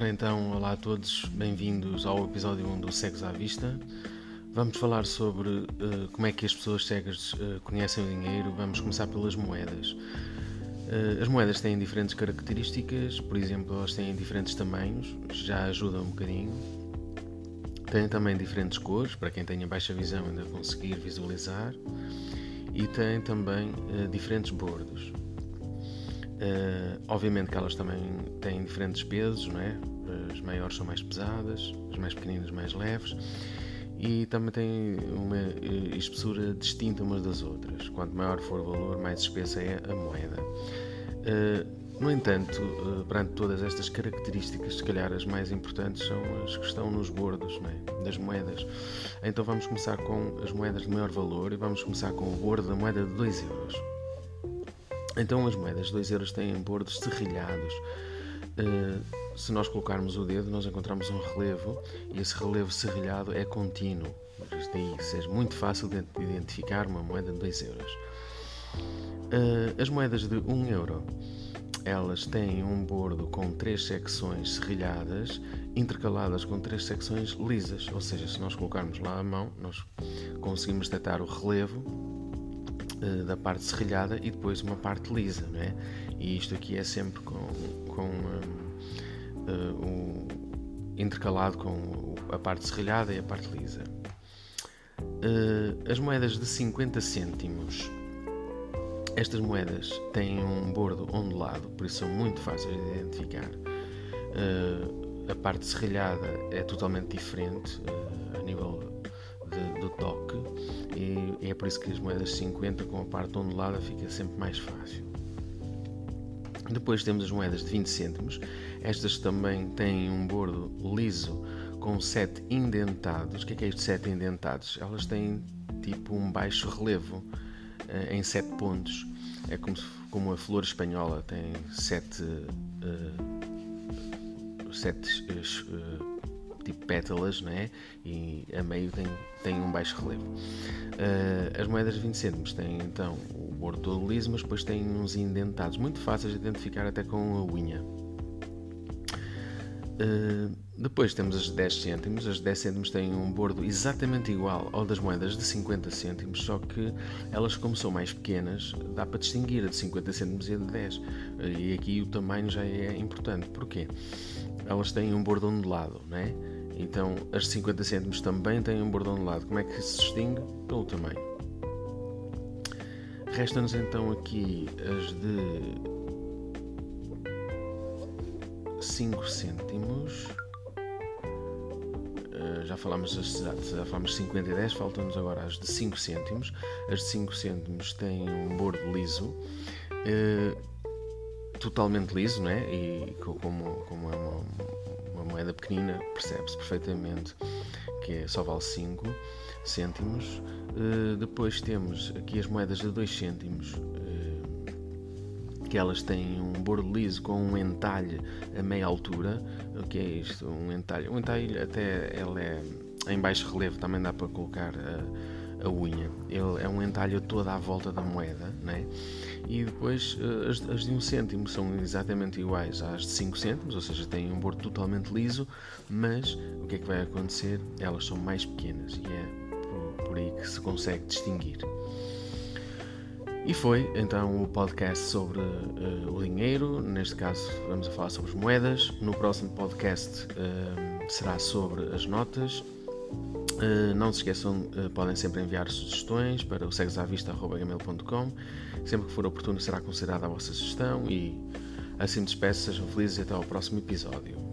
Ora então, olá a todos, bem-vindos ao episódio 1 do Cegos à Vista. Vamos falar sobre uh, como é que as pessoas cegas uh, conhecem o dinheiro. Vamos começar pelas moedas. Uh, as moedas têm diferentes características, por exemplo, elas têm diferentes tamanhos, já ajuda um bocadinho. Têm também diferentes cores, para quem tenha baixa visão ainda conseguir visualizar. E têm também diferentes bordos. Uh, obviamente que elas também têm diferentes pesos, não é? As maiores são mais pesadas, as mais pequeninas mais leves e também têm uma eh, espessura distinta umas das outras. Quanto maior for o valor, mais espessa é a moeda. Uh, no entanto, perante todas estas características, se calhar as mais importantes são as que estão nos bordos é? das moedas. Então vamos começar com as moedas de maior valor e vamos começar com o bordo da moeda de 2 euros. Então as moedas de 2 euros têm bordos serrilhados. Uh, se nós colocarmos o dedo, nós encontramos um relevo e esse relevo serrilhado é contínuo. Daí ser muito fácil de identificar uma moeda de 2 euros. Uh, as moedas de 1 um euro elas têm um bordo com três secções serrilhadas intercaladas com três secções lisas, ou seja, se nós colocarmos lá a mão, nós conseguimos detectar o relevo uh, da parte serrilhada e depois uma parte lisa, não é? E isto aqui é sempre com, com um, uh, um, intercalado com a parte serrilhada e a parte lisa. As moedas de 50 cêntimos. Estas moedas têm um bordo ondulado, por isso são muito fáceis de identificar. a parte serrilhada é totalmente diferente isso que as moedas 50 com a parte ondulada fica sempre mais fácil. Depois temos as moedas de 20 cêntimos. Estas também têm um bordo liso com sete indentados. O que é, que é isto de sete indentados? Elas têm tipo um baixo relevo uh, em sete pontos. É como, como a flor espanhola tem sete, uh, sete uh, tipo pétalas, não é? E a meio tem, tem um baixo relevo. Uh, as moedas de 20 cêntimos têm então o bordo todo liso, mas depois têm uns indentados, muito fáceis de identificar até com a unha. Uh, depois temos as 10 cêntimos. As 10 cêntimos têm um bordo exatamente igual ao das moedas de 50 cêntimos, só que elas, como são mais pequenas, dá para distinguir a de 50 cêntimos e a de 10. E aqui o tamanho já é importante. Porquê? Elas têm um bordo ondulado, não é? Então as 50 cêntimos também têm um bordão de lado. Como é que se distingue? Pelo tamanho. Resta-nos então aqui as de 5 cêntimos. Uh, já falámos já falámos 50 e 10, faltam-nos agora as de 5 cêntimos. As de 5 cêntimos têm um bordo liso. Uh, totalmente liso, né? E como, como é uma moeda pequenina, percebe-se perfeitamente que é, só vale 5 cêntimos. Uh, depois temos aqui as moedas de 2 cêntimos, uh, que elas têm um bordo liso com um entalhe a meia altura. O que é isto? Um entalhe. Um entalhe até ele é em baixo relevo, também dá para colocar a, a unha. Ele é um entalhe toda à volta da moeda, né? e depois eh, as, as, de 1 um cêntimo são exatamente iguais às de 5 cêntimos, ou seja, têm um bordo totalmente liso, mas o que é que vai acontecer? Elas são mais pequenas e é por, por aí que se consegue distinguir. E foi então o podcast sobre uh, o dinheiro. Neste caso, vamos a falar sobre as moedas. No próximo podcast uh, será sobre as notas. Uh, não se esqueçam, podem sempre enviar sugestões para o cegsavista.gmail.com. Sempre que for oportuno será considerada a vossa sugestão e assim me despeço, sejam felizes e até ao próximo episódio.